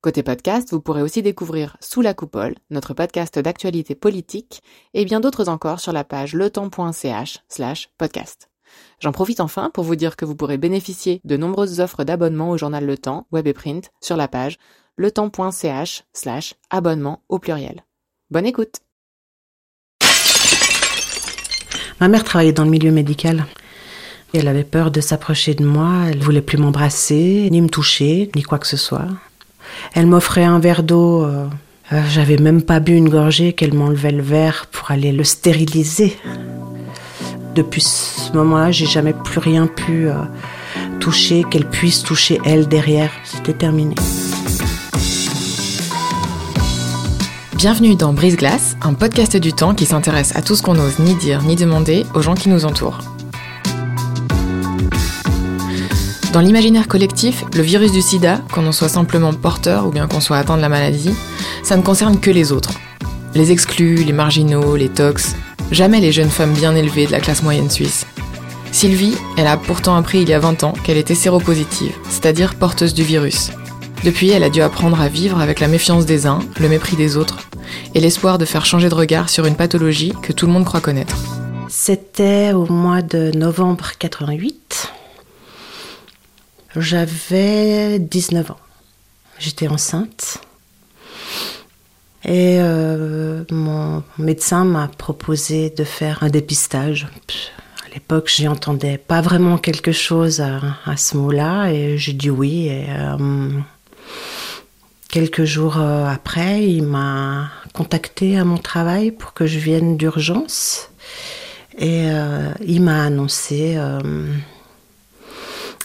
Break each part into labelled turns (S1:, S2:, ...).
S1: Côté podcast, vous pourrez aussi découvrir Sous la coupole, notre podcast d'actualité politique, et bien d'autres encore sur la page letemps.ch slash podcast. J'en profite enfin pour vous dire que vous pourrez bénéficier de nombreuses offres d'abonnement au journal Le Temps, web et print, sur la page letemps.ch slash abonnement au pluriel. Bonne écoute
S2: Ma mère travaillait dans le milieu médical. Elle avait peur de s'approcher de moi, elle voulait plus m'embrasser, ni me toucher, ni quoi que ce soit. Elle m'offrait un verre d'eau. Euh, euh, J'avais même pas bu une gorgée qu'elle m'enlevait le verre pour aller le stériliser. Depuis ce moment-là, j'ai jamais plus rien pu euh, toucher, qu'elle puisse toucher elle derrière. C'était terminé.
S1: Bienvenue dans Brise Glace, un podcast du temps qui s'intéresse à tout ce qu'on n'ose ni dire ni demander aux gens qui nous entourent. Dans l'imaginaire collectif, le virus du sida, qu'on en soit simplement porteur ou bien qu'on soit atteint de la maladie, ça ne concerne que les autres. Les exclus, les marginaux, les tox, jamais les jeunes femmes bien élevées de la classe moyenne suisse. Sylvie, elle a pourtant appris il y a 20 ans qu'elle était séropositive, c'est-à-dire porteuse du virus. Depuis, elle a dû apprendre à vivre avec la méfiance des uns, le mépris des autres, et l'espoir de faire changer de regard sur une pathologie que tout le monde croit connaître.
S2: C'était au mois de novembre 88. J'avais 19 ans. J'étais enceinte. Et euh, mon médecin m'a proposé de faire un dépistage. À l'époque, j'y entendais pas vraiment quelque chose à, ce mot-là et j'ai dit oui. Euh, quelques jours euh, après, il m'a contacté à mon travail pour que je vienne d'urgence. Et il m'a annoncé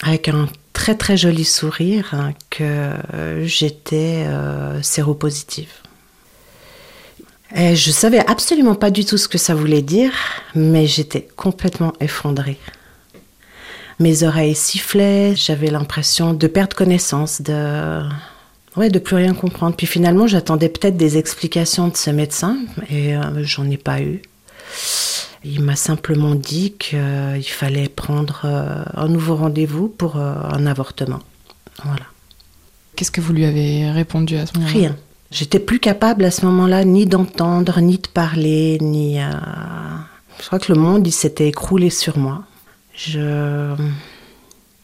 S2: avec un très très joli sourire hein, que j'étais euh, séropositive. Et je savais absolument pas du tout ce que ça voulait dire, mais j'étais complètement effondrée. Mes oreilles sifflaient, j'avais l'impression de perdre connaissance, de ouais, de plus rien comprendre. Puis finalement, j'attendais peut-être des explications de ce médecin et euh, j'en ai pas eu. Il m'a simplement dit qu'il fallait prendre euh, un nouveau rendez-vous pour euh, un avortement. Voilà.
S1: Qu'est-ce que vous lui avez répondu à ce moment-là?
S2: Rien. J'étais plus capable à ce moment-là ni d'entendre, ni de parler, ni. euh, Je crois que le monde, il s'était écroulé sur moi. Je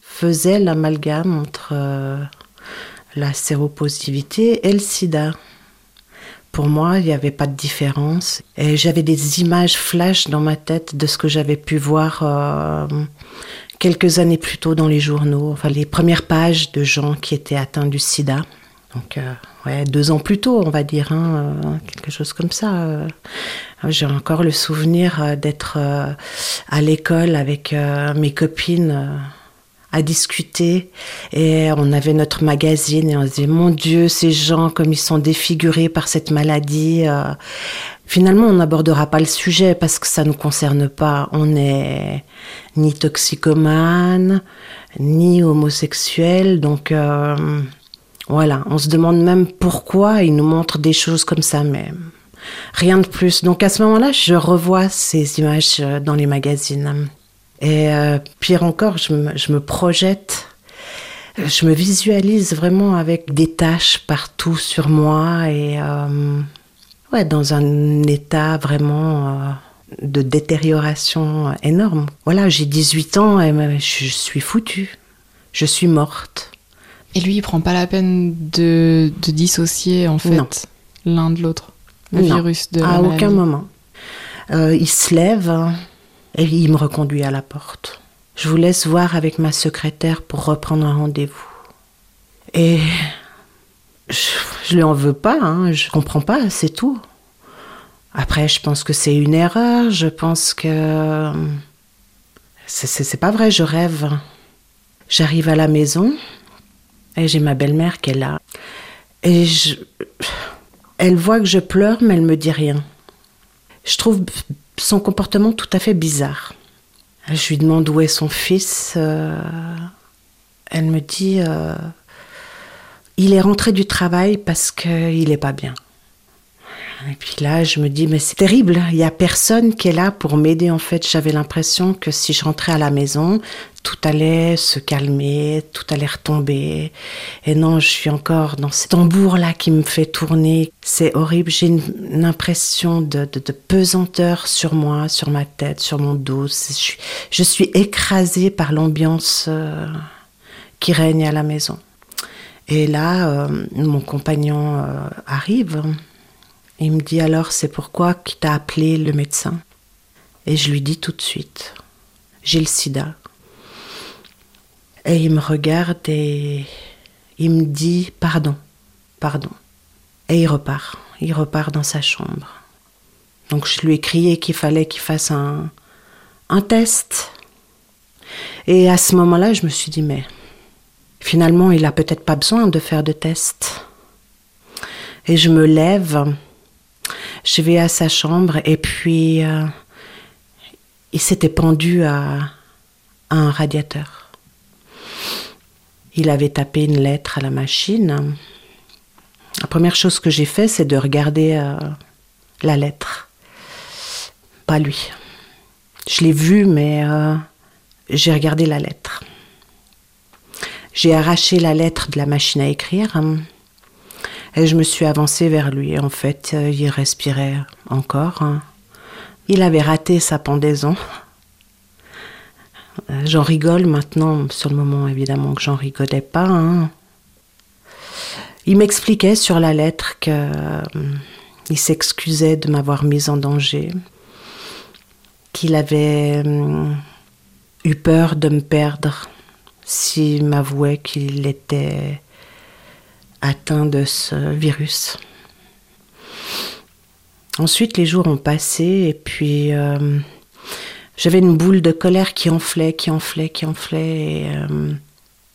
S2: faisais l'amalgame entre euh, la séropositivité et le sida. Pour moi, il n'y avait pas de différence. Et j'avais des images flash dans ma tête de ce que j'avais pu voir euh, quelques années plus tôt dans les journaux. Enfin, les premières pages de gens qui étaient atteints du sida. Donc, euh, ouais, deux ans plus tôt, on va dire, hein, euh, quelque chose comme ça. J'ai encore le souvenir d'être à l'école avec mes copines à discuter et on avait notre magazine et on se disait mon Dieu ces gens comme ils sont défigurés par cette maladie. euh. Finalement on n'abordera pas le sujet parce que ça ne concerne pas. On n'est ni toxicomane ni homosexuel donc euh, voilà on se demande même pourquoi ils nous montrent des choses comme ça mais rien de plus. Donc à ce moment-là, je revois ces images euh, dans les magazines. Et euh, pire encore, je me, je me projette, je me visualise vraiment avec des taches partout sur moi et euh, ouais, dans un état vraiment euh, de détérioration énorme. Voilà, j'ai 18 ans et euh, je suis foutue. Je suis morte.
S1: Et lui, il prend pas la peine de, de dissocier en fait l'un de l'autre, le
S2: Non,
S1: virus de la
S2: à
S1: maladie.
S2: aucun moment. Euh, il se lève hein, et il me reconduit à la porte. Je vous laisse voir avec ma secrétaire pour reprendre un rendez-vous. Et je, je lui en veux pas, hein, je comprends pas, c'est tout. Après, je pense que c'est une erreur, je pense que. C'est- pas vrai, je rêve. J'arrive à la maison et j'ai ma belle-mère qui est là. Et je, elle voit que je pleure, mais elle me dit rien. Je trouve son comportement tout à fait bizarre. Je lui demande où est son fils. Euh, elle me dit euh, il est rentré du travail parce qu'il n'est pas bien. Et puis là, je me dis, mais c'est terrible, il n'y a personne qui est là pour m'aider. En fait, j'avais l'impression que si je rentrais à la maison, tout allait se calmer, tout allait retomber. Et non, je suis encore dans ce tambour-là qui me fait tourner. C'est horrible, j'ai une, impression de, pesanteur sur moi, sur ma tête, sur mon dos. Je suis, écrasée par l'ambiance euh, qui règne à la maison. Et là, euh, mon compagnon euh, arrive. Il me dit alors c'est pourquoi qui t'a appelé le médecin? Et je lui dis tout de suite j'ai le sida. Et il me regarde et il me dit pardon, pardon. Et il repart, il repart dans sa chambre. Donc je lui ai crié qu'il fallait qu'il fasse un, un test. Et à ce moment-là, je me suis dit mais finalement, il a peut-être pas besoin de faire de test. Et je me lève je vais à sa chambre et puis euh, il s'était pendu à, un radiateur. Il avait tapé une lettre à la machine. La première chose que j'ai fait, c'est de regarder euh, la lettre. Pas lui. Je l'ai vu, mais euh, j'ai regardé la lettre. J'ai arraché la lettre de la machine à écrire. Et je me suis avancée vers lui. En fait, euh, il respirait encore. Hein. Il avait raté sa pendaison. Euh, j'en rigole maintenant, sur le moment évidemment que j'en rigolais pas. Hein. Il m'expliquait sur la lettre qu'il euh, s'excusait de m'avoir mise en danger, qu'il avait eu peur de me perdre s'il m'avouait qu'il était atteint de ce virus. Ensuite, les jours ont passé et puis euh, j'avais une boule de colère qui enflait, qui enflait, qui enflait. Et, euh,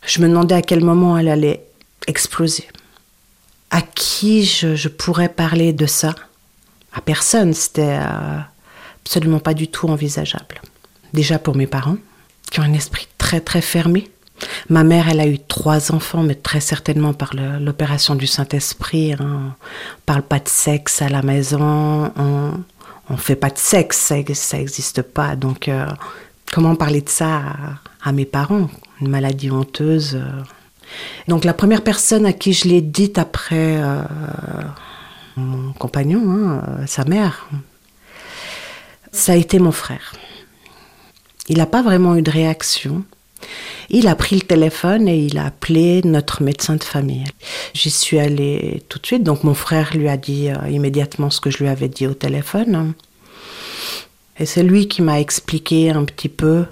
S2: je me demandais à quel moment elle allait exploser. À qui je, pourrais parler de ça? À personne, c'était euh, absolument pas du tout envisageable. Déjà pour mes parents, qui ont un esprit très très fermé. Ma mère, elle a eu trois enfants, mais très certainement par l'opération du Saint-Esprit. Hein. On parle pas de sexe à la maison, on, on fait pas de sexe, ça n'existe pas. Donc, euh, comment parler de ça à, mes parents? Une maladie honteuse. Euh. Donc, la première personne à qui je l'ai dite après euh, mon compagnon, hein, sa mère, ça a été mon frère. Il n'a pas vraiment eu de réaction. Il a pris le téléphone et il a appelé notre médecin de famille. J'y suis allée tout de suite, donc mon frère lui a dit euh, immédiatement ce que je lui avais dit au téléphone. Et c'est lui qui m'a expliqué un petit peu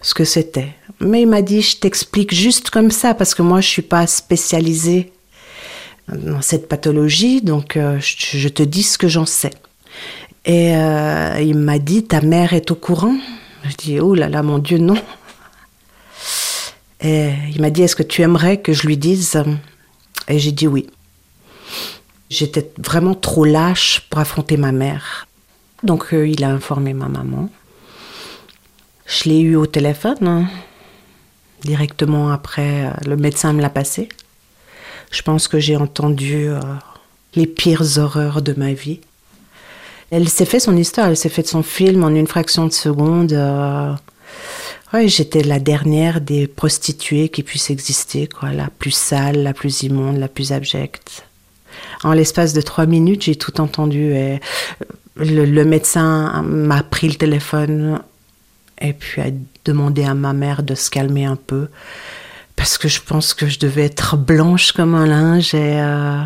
S2: ce que c'était. Mais il m'a dit, je t'explique juste comme ça, parce que moi, je suis pas spécialisée dans cette pathologie, donc euh, je te dis ce que j'en sais. Et euh, il m'a dit, ta mère est au courant Je dis, oh là là, mon Dieu, non. Et il m'a dit, est-ce que tu aimerais que je lui dise? Et j'ai dit oui. J'étais vraiment trop lâche pour affronter ma mère. Donc euh, il a informé ma maman. Je l'ai eu au téléphone. Hein. Directement après, euh, le médecin me l'a passé. Je pense que j'ai entendu euh, les pires horreurs de ma vie. Elle s'est fait son histoire, elle s'est fait son film en une fraction de seconde. J'étais la dernière des prostituées qui puissent exister, quoi, la plus sale, la plus immonde, la plus abjecte. En l'espace de trois minutes, j'ai tout entendu. Et le, médecin m'a pris le téléphone et puis a demandé à ma mère de se calmer un peu parce que je pense que je devais être blanche comme un linge et euh,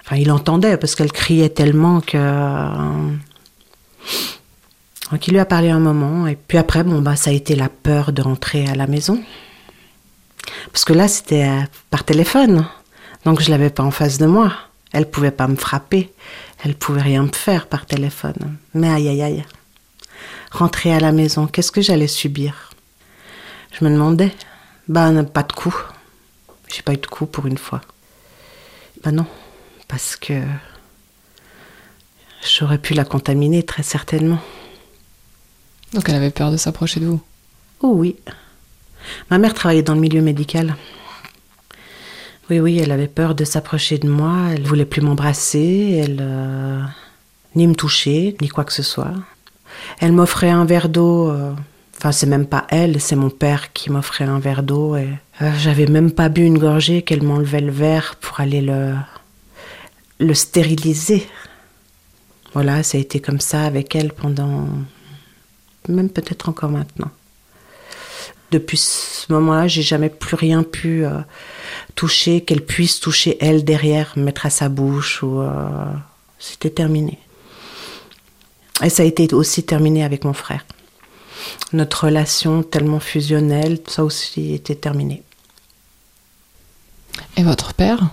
S2: enfin il entendait parce qu'elle criait tellement que euh, donc il lui a parlé un moment, et puis après, bon, bah, ça a été la peur de rentrer à la maison. Parce que là, c'était euh, par téléphone, donc je l'avais pas en face de moi. Elle pouvait pas me frapper, elle pouvait rien me faire par téléphone. Mais aïe aïe aïe. Rentrer à la maison, qu'est-ce que j'allais subir? Je me demandais. Bah, pas de coup. J'ai pas eu de coup pour une fois. Bah non, parce que j'aurais pu la contaminer très certainement.
S1: Donc elle avait peur de s'approcher de vous
S2: Oh oui. Ma mère travaillait dans le milieu médical. Oui, oui, elle avait peur de s'approcher de moi. Elle voulait plus m'embrasser, elle euh, ni me toucher, ni quoi que ce soit. Elle m'offrait un verre d'eau. euh, Enfin, c'est même pas elle, c'est mon père qui m'offrait un verre d'eau. Et euh, j'avais même pas bu une gorgée qu'elle m'enlevait le verre pour aller le le stériliser. Voilà, ça a été comme ça avec elle pendant même peut-être encore maintenant. Depuis ce moment-là, j'ai jamais plus rien pu euh, toucher, qu'elle puisse toucher elle derrière, me mettre à sa bouche ou euh, c'était terminé. Et ça a été aussi terminé avec mon frère. Notre relation tellement fusionnelle, ça aussi était terminé.
S1: Et votre père?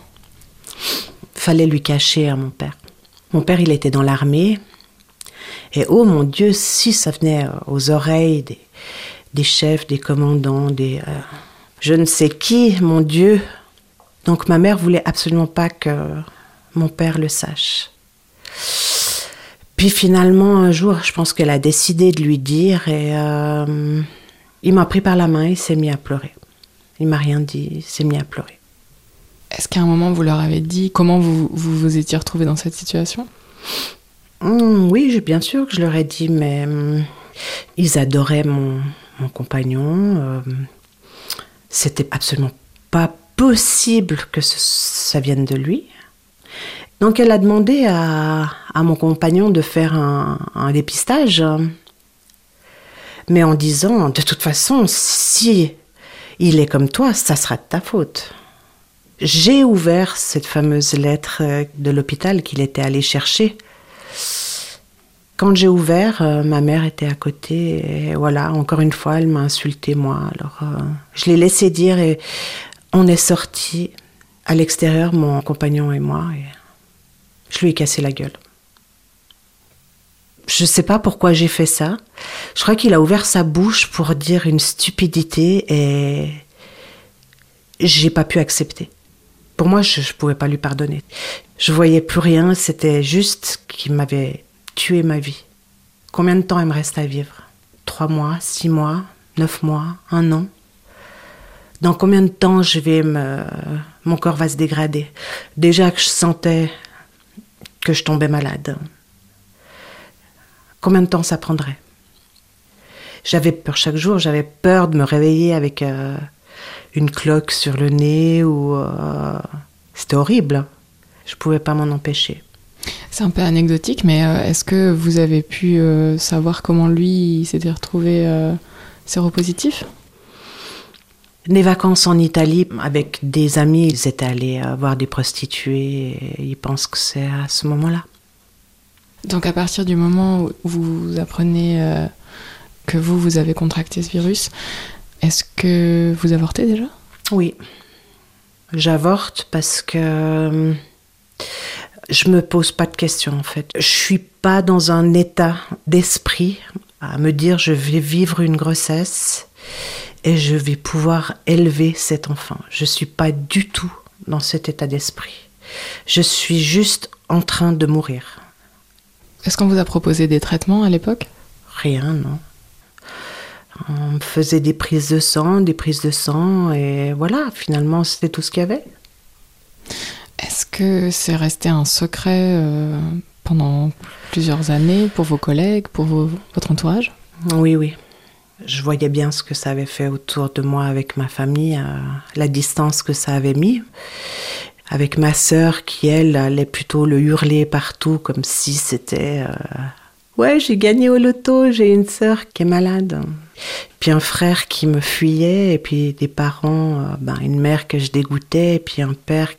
S2: Fallait lui cacher à mon père. Mon père, il était dans l'armée. Et oh mon Dieu, si ça venait euh, aux oreilles des, chefs, des commandants, des euh, je ne sais qui, mon Dieu. Donc ma mère voulait absolument pas que mon père le sache. Puis finalement, un jour, je pense qu'elle a décidé de lui dire et euh, il m'a pris par la main, il s'est mis à pleurer. Il m'a rien dit, il s'est mis à pleurer.
S1: Est-ce qu'à un moment vous leur avez dit comment vous vous, vous étiez retrouvé dans cette situation?
S2: Hum, oui, bien sûr que je leur ai dit, mais hum, ils adoraient mon, mon compagnon. euh, C'était absolument pas possible que ça vienne de lui. Donc elle a demandé à, à mon compagnon de faire un, un dépistage, mais en disant, de toute façon, si il est comme toi, ça sera de ta faute. J'ai ouvert cette fameuse lettre euh, de l'hôpital qu'il était allé chercher. Quand j'ai ouvert, euh, ma mère était à côté et voilà, encore une fois, elle m'a insulté moi. Alors euh, je l'ai laissé dire et on est sorti à l'extérieur, mon compagnon et moi, je lui ai cassé la gueule. Je sais pas pourquoi j'ai fait ça. Je crois qu'il a ouvert sa bouche pour dire une stupidité et j'ai pas pu accepter. Pour moi, je, je pouvais pas lui pardonner. Je voyais plus rien, c'était juste qu'il m'avait tué ma vie. Combien de temps il me reste à vivre? Trois mois, six mois, neuf mois, un an? Dans combien de temps je vais me... mon corps va se dégrader? Déjà que je sentais que je tombais malade. Combien de temps ça prendrait? J'avais peur chaque jour, j'avais peur de me réveiller avec euh, une cloque sur le nez ou... euh, C'était horrible. Je pouvais pas m'en empêcher.
S1: C'est un peu anecdotique, mais euh, est-ce que vous avez pu euh, savoir comment lui s'était retrouvé euh, séropositif?
S2: Des vacances en Italie avec des amis, ils étaient allés voir des prostituées et ils pensent que c'est à ce moment-là.
S1: Donc à partir du moment où vous apprenez que vous, vous avez contracté ce virus, est-ce que vous avortez déjà?
S2: Oui. J'avorte parce que je me pose pas de questions en fait. Je suis pas dans un état d'esprit à me dire je vais vivre une grossesse et je vais pouvoir élever cet enfant. Je suis pas du tout dans cet état d'esprit. Je suis juste en train de mourir.
S1: Est-ce qu'on vous a proposé des traitements à l'époque?
S2: Rien, non. On me faisait des prises de sang, des prises de sang, et voilà, finalement, c'était tout ce qu'il y avait.
S1: Est-ce que c'est resté un secret euh, pendant plusieurs années pour vos collègues, pour votre entourage?
S2: Oui, oui. Je voyais bien ce que ça avait fait autour de moi avec ma famille, euh, la distance que ça avait mis. Avec ma sœur qui, elle, allait plutôt le hurler partout comme si c'était... euh, Ouais, j'ai gagné au loto, j'ai une sœur qui est malade. Puis un frère qui me fuyait, et puis des parents, ben, une mère que je dégoûtais, et puis un père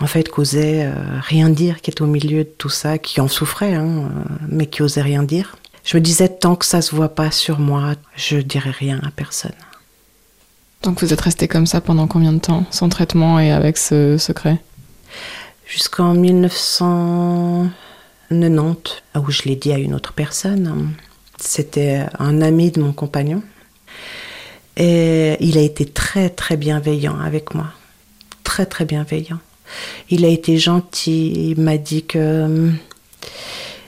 S2: en fait, qu'osait euh, rien dire, qui était au milieu de tout ça, qui en souffrait, hein, euh, mais qui osait rien dire. Je me disais, tant que ça se voit pas sur moi, je dirai rien à personne.
S1: Donc vous êtes resté comme ça pendant combien de temps, sans traitement et avec ce secret?
S2: Jusqu'en 1990, où je l'ai dit à une autre personne. C'était un ami de mon compagnon. Et il a été très très bienveillant avec moi. Très très bienveillant. Il a été gentil. Il m'a dit que hum,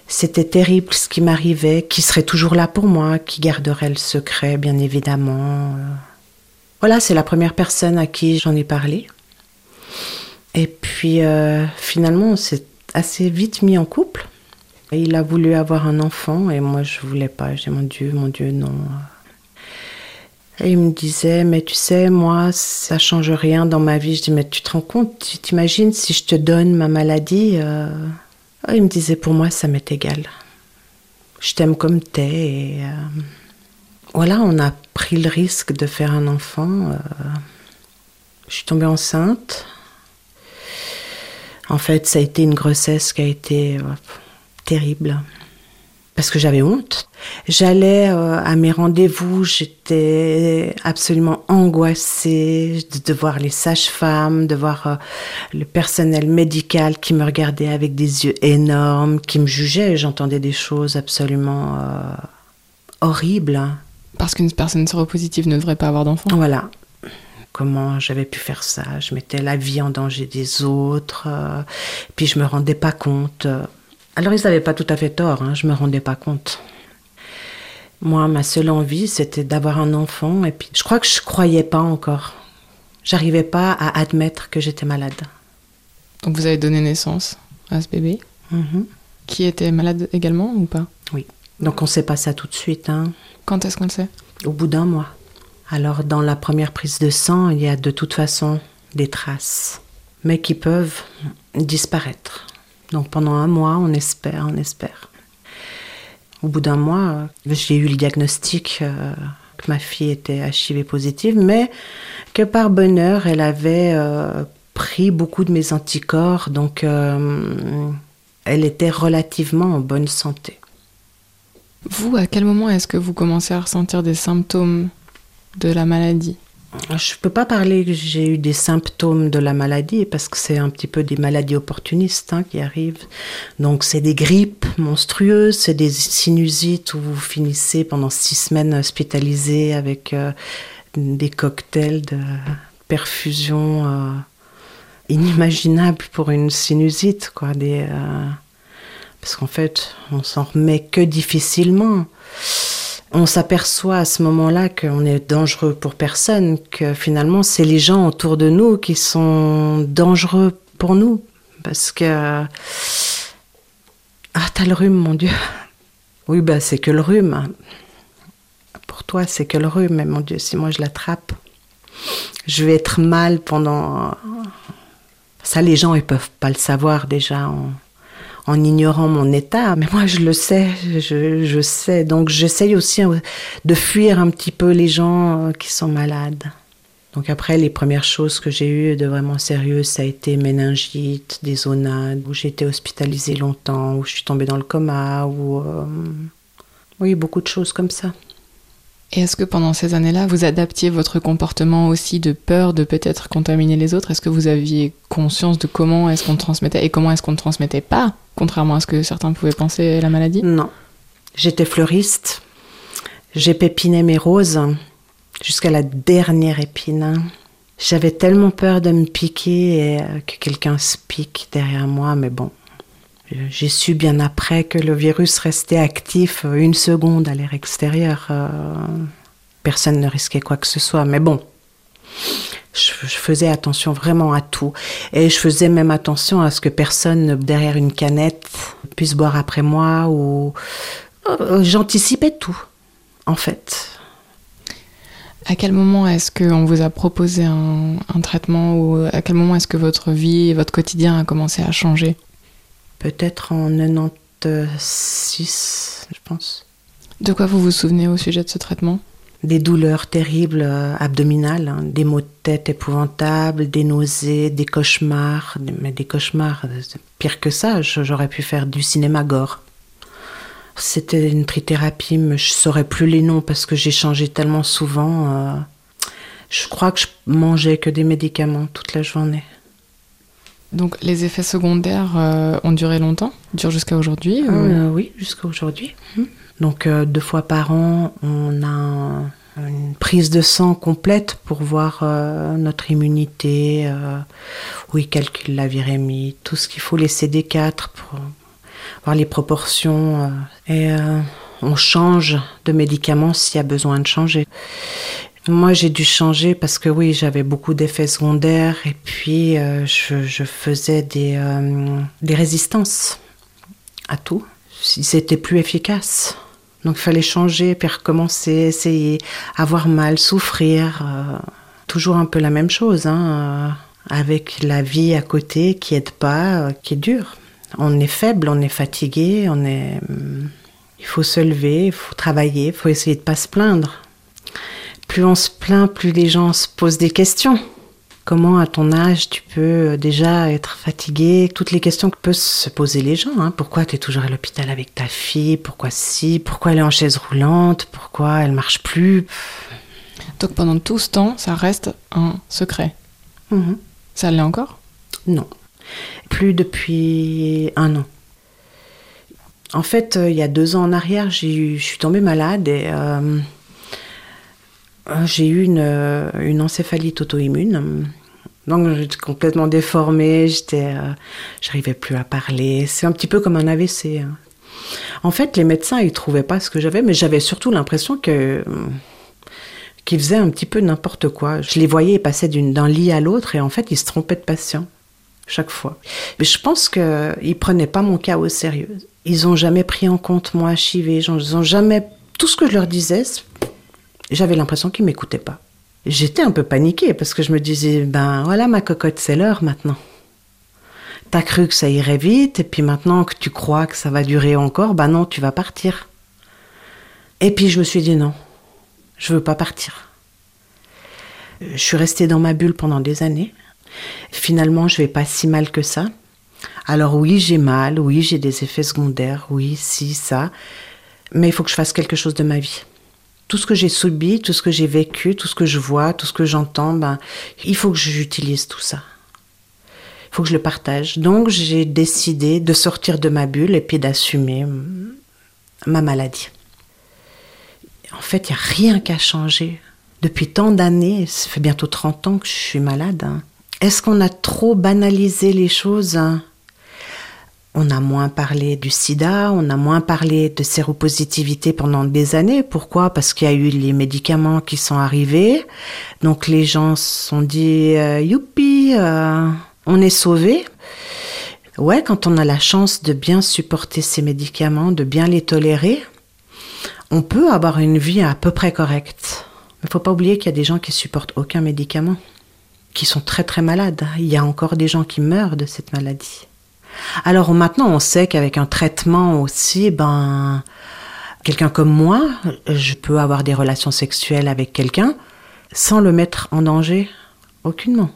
S2: c'était terrible ce qui m'arrivait, qui serait toujours là pour moi, qui garderait le secret, bien évidemment. Voilà, c'est la première personne à qui j'en ai parlé. Et puis euh, finalement, on s'est assez vite mis en couple. Il a voulu avoir un enfant et moi je voulais pas. J'ai mon Dieu, mon Dieu, non. Il me disait, mais tu sais, moi, ça change rien dans ma vie. Je dis, mais tu te rends compte, tu t'imagines si je te donne ma maladie euh, ah, Il me disait, pour moi, ça m'est égal. Je t'aime comme t'es. Et euh, voilà, on a pris le risque de faire un enfant. Je suis tombée enceinte. En fait, ça a été une grossesse qui a été euh, terrible. Parce que j'avais honte. J'allais euh, à mes rendez-vous, j'étais absolument angoissée de voir les sages-femmes, de voir euh, le personnel médical qui me regardait avec des yeux énormes, qui me jugeait. J'entendais des choses absolument horribles.
S1: Parce qu'une personne séropositive ne devrait pas avoir d'enfant.
S2: Voilà comment j'avais pu faire ça? Je mettais la vie en danger des autres, euh, puis je me rendais pas compte. Alors ils n'avaient pas tout à fait tort, hein, je me rendais pas compte. Moi, ma seule envie, c'était d'avoir un enfant, et puis je crois que je croyais pas encore. J'arrivais pas à admettre que j'étais malade.
S1: Donc vous avez donné naissance à ce bébé,
S2: mhm.
S1: qui était malade également ou pas?
S2: Oui. Donc on sait pas ça tout de suite. Hein.
S1: Quand est-ce qu'on le sait?
S2: Au bout d'un mois. Alors dans la première prise de sang, il y a de toute façon des traces, mais qui peuvent disparaître. Donc pendant un mois, on espère, on espère. Au bout d'un mois, j'ai eu le diagnostic euh, que ma fille était HIV positive, mais que par bonheur, elle avait euh, pris beaucoup de mes anticorps, donc euh, elle était relativement en bonne santé.
S1: Vous, à quel moment est-ce que vous commencez à ressentir des symptômes de la maladie?
S2: Je ne peux pas parler que j'ai eu des symptômes de la maladie parce que c'est un petit peu des maladies opportunistes hein, qui arrivent. Donc c'est des grippes monstrueuses, c'est des sinusites où vous finissez pendant six semaines hospitalisé avec euh, des cocktails de perfusion euh, inimaginables pour une sinusite, quoi. Euh, parce qu'en fait, on s'en remet que difficilement on s'aperçoit à ce moment-là qu'on est dangereux pour personne, que finalement c'est les gens autour de nous qui sont dangereux pour nous. Parce que... Ah, t'as le rhume, mon Dieu. Oui, bah c'est que le rhume. Pour toi, c'est que le rhume, mais mon Dieu, si moi je l'attrape, je vais être mal pendant... Ça, les gens, ils peuvent pas le savoir déjà en ignorant mon état, mais moi je le sais, je, sais. Donc j'essaye aussi hein, de fuir un petit peu les gens euh, qui sont malades. Donc après, les premières choses que j'ai eues de vraiment sérieuses, ça a été méningite, des zonades, où j'ai été hospitalisée longtemps, où je suis tombée dans le coma, ou euh, oui, beaucoup de choses comme ça.
S1: Et est-ce que pendant ces années-là, vous adaptiez votre comportement aussi de peur de peut-être contaminer les autres? Est-ce que vous aviez conscience de comment est-ce qu'on transmettait et comment est-ce qu'on ne transmettait pas, contrairement à ce que certains pouvaient penser la maladie
S2: Non. J'étais fleuriste. J'ai pépiné mes roses jusqu'à la dernière épine. J'avais tellement peur de me piquer et euh, que quelqu'un se pique derrière moi, mais bon, j'ai su bien après que le virus restait actif une seconde à l'air extérieur. Euh, personne ne risquait quoi que ce soit. Mais bon, je, faisais attention vraiment à tout. Et je faisais même attention à ce que personne derrière une canette puisse boire après moi ou... Euh, j'anticipais tout, en fait.
S1: À quel moment est-ce qu'on vous a proposé un, un, traitement ou à quel moment est-ce que votre vie et votre quotidien a commencé à changer?
S2: Peut-être en 96, je pense.
S1: De quoi vous vous souvenez au sujet de ce traitement?
S2: Des douleurs terribles euh, abdominales, hein, des maux de tête épouvantables, des nausées, des cauchemars. Mais des cauchemars, euh, pire que ça, j'aurais pu faire du cinéma gore. C'était une trithérapie, mais je saurais plus les noms parce que j'ai changé tellement souvent. Euh. je crois que je mangeais que des médicaments toute la journée.
S1: Donc les effets secondaires euh, ont duré longtemps? Durent jusqu'à aujourd'hui
S2: euh, Oui, jusqu'à aujourd'hui. Hum. Donc euh, deux fois par an, on a une prise de sang complète pour voir notre immunité, où ils calculent la virémie, tout ce qu'il faut, les CD4 pour voir les proportions. et on change de médicaments s'il y a besoin de changer. Moi, j'ai dû changer parce que oui, j'avais beaucoup d'effets secondaires et puis je, faisais des, des résistances à tout. C'était plus efficace. Donc il fallait changer, puis recommencer, essayer, avoir mal, souffrir. Euh, toujours un peu la même chose, hein, euh, avec la vie à côté qui aide pas, euh, qui est dure. On est faible, on est fatigué, on est... il faut se lever, il faut travailler, il faut essayer de pas se plaindre. Plus on se plaint, plus les gens se posent des questions. Comment à ton âge tu peux déjà être fatigué? Toutes les questions que peuvent se poser les gens. Hein. Pourquoi tu es toujours à l'hôpital avec ta fille? Pourquoi si? Pourquoi elle est en chaise roulante? Pourquoi elle marche plus?
S1: Donc pendant tout ce temps, ça reste un secret. Mhm. Ça l'est encore?
S2: Non. Plus depuis un an. En fait, euh, il y a deux ans en arrière, je suis tombée malade et euh, euh, j'ai eu une, une encéphalite auto-immune donc j'étais complètement déformée, j'étais, euh, j'arrivais plus à parler. C'est un petit peu comme un AVC. Hein. En fait, les médecins ils trouvaient pas ce que j'avais, mais j'avais surtout l'impression que qu'ils faisaient un petit peu n'importe quoi. Je les voyais passer d'un lit à l'autre et en fait ils se trompaient de patient chaque fois. Mais je pense qu'ils prenaient pas mon cas au sérieux. Ils ont jamais pris en compte moi HIV. Ils ont jamais tout ce que je leur disais. J'avais l'impression qu'ils m'écoutaient pas. J'étais un peu paniquée parce que je me disais, ben voilà ma cocotte, c'est l'heure maintenant. T'as cru que ça irait vite et puis maintenant que tu crois que ça va durer encore, ben non, tu vas partir. Et puis je me suis dit non, je veux pas partir. Je suis restée dans ma bulle pendant des années. Finalement, je vais pas si mal que ça. Alors oui, j'ai mal, oui, j'ai des effets secondaires, oui, si, ça. Mais il faut que je fasse quelque chose de ma vie tout ce que j'ai subi, tout ce que j'ai vécu, tout ce que je vois, tout ce que j'entends, ben, il faut que j'utilise tout ça. Il faut que je le partage. Donc j'ai décidé de sortir de ma bulle et puis d'assumer ma maladie. En fait, il n'y a rien qu'à changer. Depuis tant d'années, ça fait bientôt 30 ans que je suis malade. Hein. Est-ce qu'on a trop banalisé les choses hein? On a moins parlé du sida, on a moins parlé de séropositivité pendant des années. Pourquoi? Parce qu'il y a eu les médicaments qui sont arrivés. Donc les gens se sont dit euh, youpi, euh, on est sauvés. Ouais, quand on a la chance de bien supporter ces médicaments, de bien les tolérer, on peut avoir une vie à peu près correcte. Ne faut pas oublier qu'il y a des gens qui supportent aucun médicament, qui sont très très malades. Il y a encore des gens qui meurent de cette maladie. Alors maintenant, on sait qu'avec un traitement aussi, ben, quelqu'un comme moi, je peux avoir des relations sexuelles avec quelqu'un sans le mettre en danger aucunement.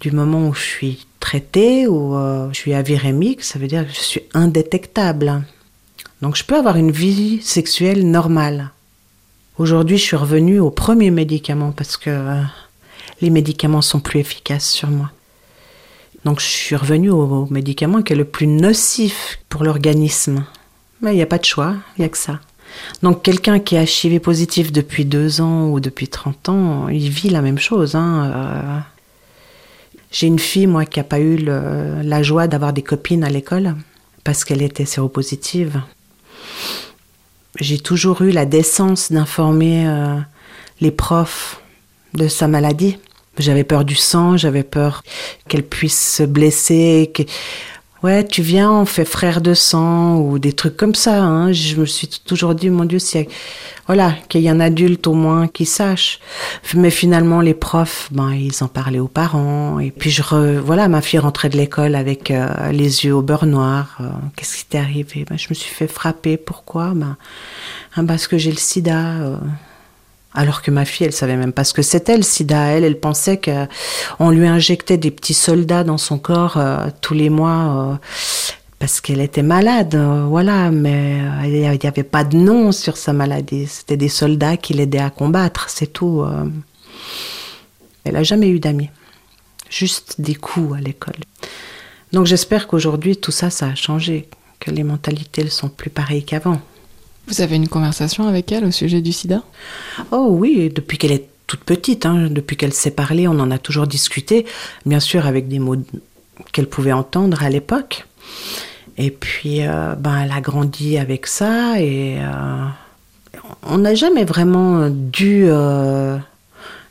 S2: Du moment où je suis traitée ou euh, je suis avirémique, ça veut dire que je suis indétectable. Donc je peux avoir une vie sexuelle normale. Aujourd'hui, je suis revenue au premier médicament parce que euh, les médicaments sont plus efficaces sur moi. Donc je suis revenue au, médicament qui est le plus nocif pour l'organisme. Mais il n'y a pas de choix, il n'y a que ça. Donc quelqu'un qui est HIV positif depuis deux ans ou depuis 30 ans, il vit la même chose. Hein. Euh. J'ai une fille, moi, qui n'a pas eu la joie d'avoir des copines à l'école parce qu'elle était séropositive. J'ai toujours eu la décence d'informer euh, les profs de sa maladie. J'avais peur du sang, j'avais peur qu'elle puisse se blesser. Que... Ouais, tu viens, on fait frère de sang ou des trucs comme ça. Hein. Je me suis toujours dit, mon Dieu, si voilà, qu'il y ait un adulte au moins qui sache. Mais finalement, les profs, ben, ils en parlaient aux parents. Et puis, je voilà, ma fille rentrait de l'école avec euh, les yeux au beurre noir. Euh, qu'est-ce qui t'est arrivé? Ben, Je me suis fait frapper. Pourquoi? Ben, hein, Parce que j'ai le sida. Euh. Alors que ma fille, elle savait même pas ce que c'était le sida. Elle, elle pensait qu'on lui injectait des petits soldats dans son corps euh, tous les mois euh, parce qu'elle était malade. Euh, voilà, mais il n'y avait pas de nom sur sa maladie. C'était des soldats qui l'aidaient à combattre, c'est tout. Elle a jamais eu d'amis, juste des coups à l'école. Donc j'espère qu'aujourd'hui tout ça, ça a changé, que les mentalités ne sont plus pareilles qu'avant.
S1: Vous avez une conversation avec elle au sujet du sida?
S2: Oh oui, depuis qu'elle est toute petite, hein, depuis qu'elle sait parler, on en a toujours discuté, bien sûr avec des mots qu'elle pouvait entendre à l'époque. Et puis, euh, ben, elle a grandi avec ça et euh, on n'a jamais vraiment dû euh,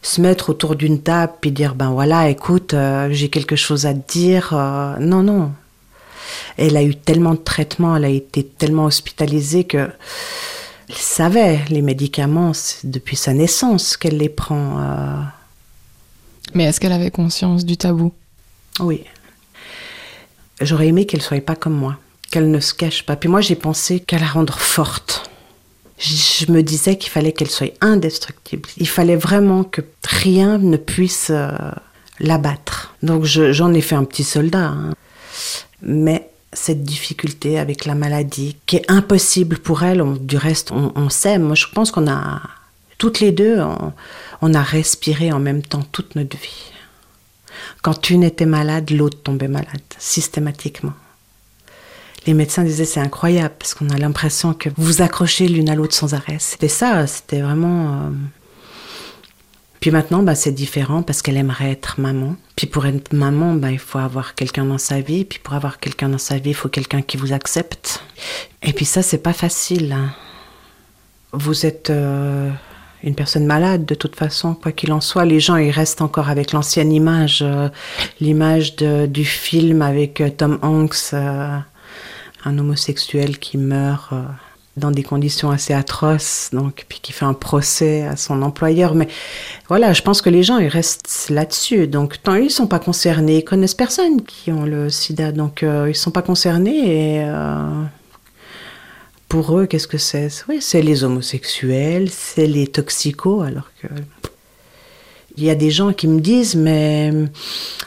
S2: se mettre autour d'une table et dire ben voilà, écoute, j'ai quelque chose à te dire. non, non. Elle a eu tellement de traitements, elle a été tellement hospitalisée que elle savait les médicaments depuis sa naissance qu'elle les prend.
S3: Mais est-ce qu'elle avait conscience du tabou?
S2: Oui. J'aurais aimé qu'elle soit pas comme moi, qu'elle ne se cache pas. Puis moi, j'ai pensé qu'à la rendre forte. Je me disais qu'il fallait qu'elle soit indestructible. Il fallait vraiment que rien ne puisse euh, l'abattre. Donc j'en ai fait un petit soldat. Hein. Mais cette difficulté avec la maladie, qui est impossible pour elle, du reste, on, on sait. Moi, je pense qu'on a, toutes les deux, on, a respiré en même temps toute notre vie. Quand une était malade, l'autre tombait malade, systématiquement. Les médecins disaient c'est incroyable parce qu'on a l'impression que vous vous accrochez l'une à l'autre sans arrêt. C'était ça, c'était vraiment. Euh, Puis maintenant, bah, c'est différent parce qu'elle aimerait être maman. Puis pour être maman, bah, il faut avoir quelqu'un dans sa vie. Puis pour avoir quelqu'un dans sa vie, il faut quelqu'un qui vous accepte. Et puis ça, c'est pas facile. Hein. Vous êtes euh, une personne malade de toute façon, quoi qu'il en soit. Les gens, ils restent encore avec l'ancienne image, euh, l'image du film avec euh, Tom Hanks, un homosexuel qui meurt dans des conditions assez atroces, donc puis qui fait un procès à son employeur. Mais voilà, je pense que les gens ils restent là-dessus. Donc tant ils sont pas concernés, ils connaissent personne qui ont le SIDA, donc ils sont pas concernés et pour eux, qu'est-ce que c'est? Oui, c'est les homosexuels, c'est les toxicos, alors que. Il y a des gens qui me disent, mais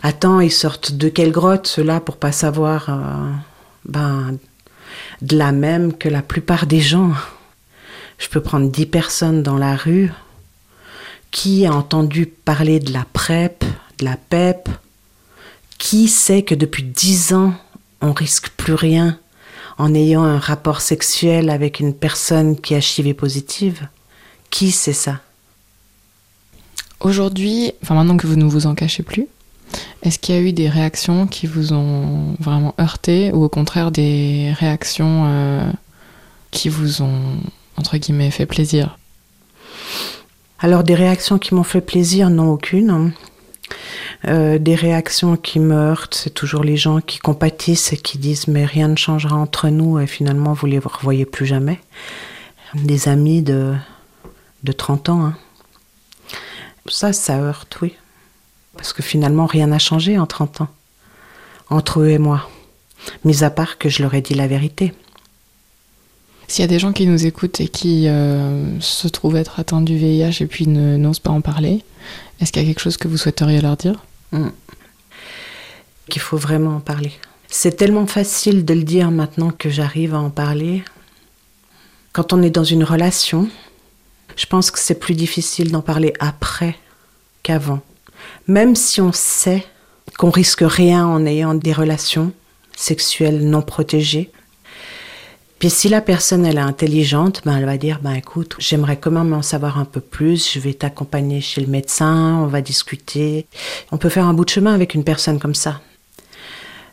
S2: attends, ils sortent de quelle grotte ceux-là pour pas savoir euh, ben, de la même que la plupart des gens. Je peux prendre dix personnes dans la rue. Qui a entendu parler de la PrEP, de la PEP? Qui sait que depuis dix ans, on risque plus rien en ayant un rapport sexuel avec une personne qui est HIV positive? Qui sait ça?
S3: Aujourd'hui, enfin maintenant que vous ne vous en cachez plus, est-ce qu'il y a eu des réactions qui vous ont vraiment heurté ou au contraire des réactions euh, qui vous ont, entre guillemets, fait plaisir?
S2: Alors des réactions qui m'ont fait plaisir, non aucune. Euh, des réactions qui me heurtent, c'est toujours les gens qui compatissent et qui disent mais rien ne changera entre nous et finalement vous les revoyez plus jamais. Des amis de, de 30 ans. Hein. Ça, ça heurte, oui. Parce que finalement rien n'a changé en 30 ans. Entre eux et moi. Mis à part que je leur ai dit la vérité.
S3: S'il y a des gens qui nous écoutent et qui euh, se trouvent être atteints du VIH et puis n'osent pas en parler, est-ce qu'il y a quelque chose que vous souhaiteriez leur dire? Mm.
S2: Qu'il faut vraiment en parler. C'est tellement facile de le dire maintenant que j'arrive à en parler. Quand on est dans une relation, je pense que c'est plus difficile d'en parler après qu'avant. Même si on sait qu'on risque rien en ayant des relations sexuelles non protégées, puis si la personne elle est intelligente, ben elle va dire ben écoute, j'aimerais quand même en savoir un peu plus, je vais t'accompagner chez le médecin, on va discuter. On peut faire un bout de chemin avec une personne comme ça.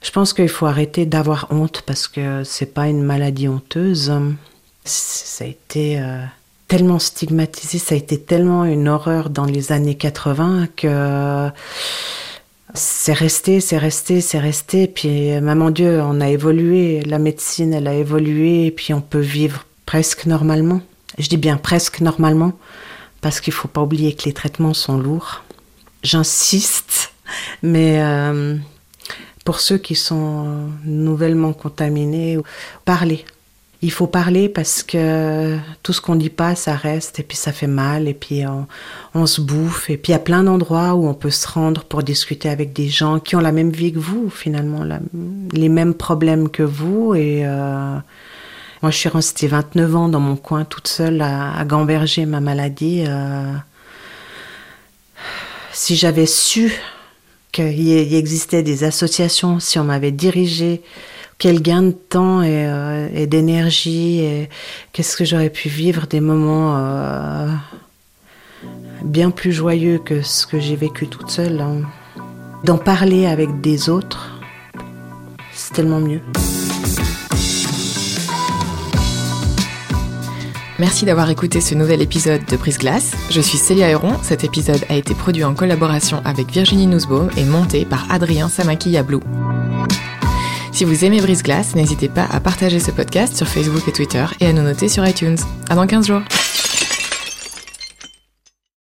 S2: Je pense qu'il faut arrêter d'avoir honte parce que c'est pas une maladie honteuse. Ça a été euh, tellement stigmatisé, ça a été tellement une horreur dans les années 80 que c'est resté, c'est resté, c'est resté. Puis, maman Dieu, on a évolué, la médecine, elle a évolué, et puis on peut vivre presque normalement. Je dis bien presque normalement, parce qu'il ne faut pas oublier que les traitements sont lourds. J'insiste, mais euh, pour ceux qui sont nouvellement contaminés, parlez. Il faut parler parce que tout ce qu'on dit pas, ça reste et puis ça fait mal et puis on, se bouffe. Et puis il y a plein d'endroits où on peut se rendre pour discuter avec des gens qui ont la même vie que vous, finalement, les mêmes problèmes que vous. Et euh, moi, je suis restée 29 ans dans mon coin toute seule à, gamberger ma maladie. Euh, si j'avais su qu'il existait des associations, si on m'avait dirigé quel gain de temps euh, et, d'énergie et qu'est-ce que j'aurais pu vivre des moments euh, bien plus joyeux que ce que j'ai vécu toute seule. Hein. D'en parler avec des autres, c'est tellement mieux.
S1: Merci d'avoir écouté ce nouvel épisode de Prise Glace. Je suis Célia Héron. Cet épisode a été produit en collaboration avec Virginie Nussbaum et monté par Adrien Samaki Yablou. Si vous aimez Brise Glace, n'hésitez pas à partager ce podcast sur Facebook et Twitter et à nous noter sur iTunes. À dans 15 jours.